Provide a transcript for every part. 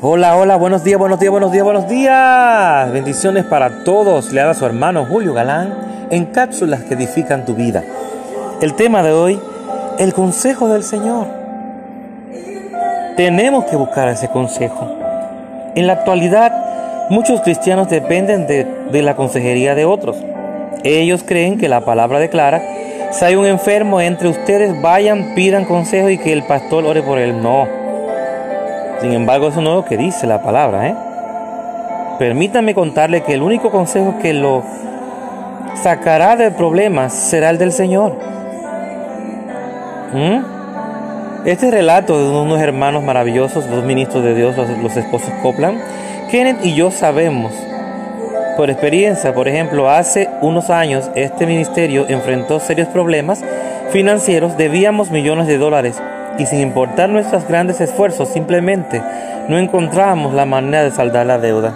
Hola, hola, buenos días, buenos días, buenos días, buenos días. Bendiciones para todos. Le da su hermano Julio Galán en cápsulas que edifican tu vida. El tema de hoy, el consejo del Señor. Tenemos que buscar ese consejo. En la actualidad, muchos cristianos dependen de, de la consejería de otros. Ellos creen que la palabra declara, si hay un enfermo entre ustedes, vayan, pidan consejo y que el pastor ore por él. No. Sin embargo, eso no es lo que dice la palabra. ¿eh? Permítanme contarle que el único consejo que lo sacará del problema será el del Señor. ¿Mm? Este relato de unos hermanos maravillosos, dos ministros de Dios, los, los esposos Copland, Kenneth y yo sabemos por experiencia, por ejemplo, hace unos años este ministerio enfrentó serios problemas financieros, debíamos millones de dólares y sin importar nuestros grandes esfuerzos, simplemente no encontrábamos la manera de saldar la deuda.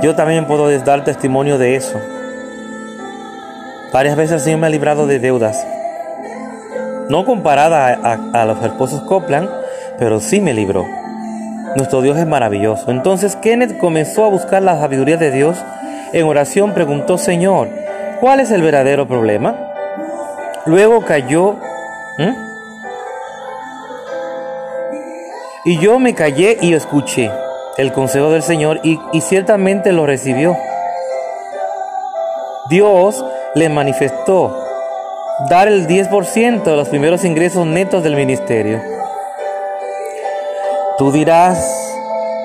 Yo también puedo dar testimonio de eso. Varias veces el Señor me ha librado de deudas. No comparada a, los esposos Copland, pero sí me libró. Nuestro Dios es maravilloso. Entonces Kenneth comenzó a buscar la sabiduría de Dios. En oración preguntó, Señor, ¿cuál es el verdadero problema? Luego cayó... Y yo me callé y escuché el consejo del Señor y, y ciertamente lo recibió. Dios le manifestó dar el 10% de los primeros ingresos netos del ministerio. Tú dirás,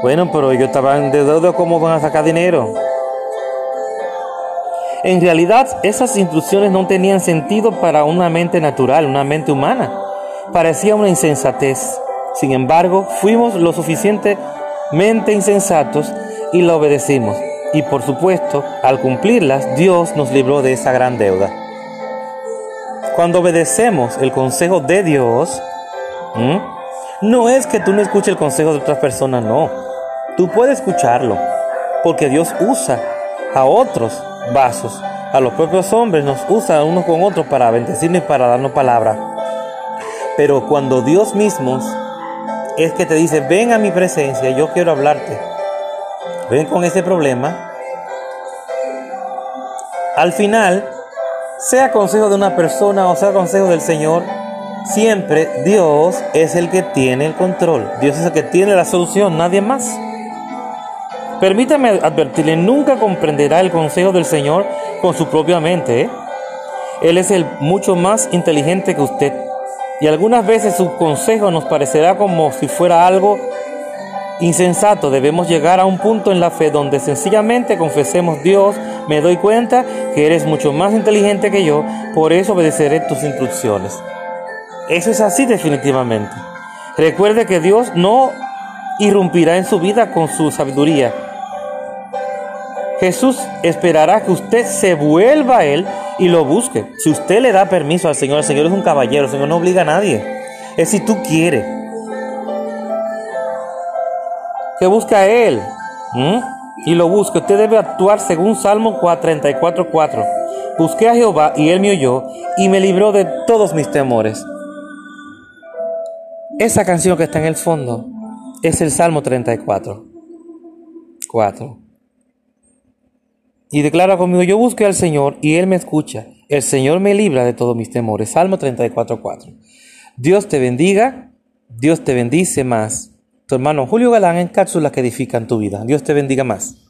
bueno, pero ellos estaban de deuda, ¿cómo van a sacar dinero? En realidad, esas instrucciones no tenían sentido para una mente natural, una mente humana. Parecía una insensatez. Sin embargo, fuimos lo suficientemente insensatos y la obedecimos. Y por supuesto, al cumplirlas, Dios nos libró de esa gran deuda. Cuando obedecemos el consejo de Dios, no es que tú no escuches el consejo de otras personas, no. Tú puedes escucharlo, porque Dios usa a otros vasos, a los propios hombres, nos usa unos con otros para bendecirnos y para darnos palabra. Pero cuando Dios mismo es que te dice, ven a mi presencia, yo quiero hablarte, ven con ese problema, al final, sea consejo de una persona o sea consejo del Señor, siempre Dios es el que tiene el control, Dios es el que tiene la solución, nadie más. Permítame advertirle, nunca comprenderá el consejo del Señor con su propia mente. ¿eh? Él es el mucho más inteligente que usted. Y algunas veces su consejo nos parecerá como si fuera algo insensato. Debemos llegar a un punto en la fe donde sencillamente confesemos, Dios, me doy cuenta que eres mucho más inteligente que yo, por eso obedeceré tus instrucciones. Eso es así definitivamente. Recuerde que Dios no irrumpirá en su vida con su sabiduría. Jesús esperará que usted se vuelva a Él y lo busque. Si usted le da permiso al Señor, el Señor es un caballero, el Señor no obliga a nadie. Es si tú quieres. Que busque a Él y lo busque. Usted debe actuar según Salmo 34.4. Busqué a Jehová y Él me oyó y me libró de todos mis temores. Esa canción que está en el fondo es el Salmo 34. 4. Y declara conmigo, yo busqué al Señor y Él me escucha. El Señor me libra de todos mis temores. Salmo 34, 4. Dios te bendiga, Dios te bendice más. Tu hermano Julio Galán en cápsulas que edifican tu vida. Dios te bendiga más.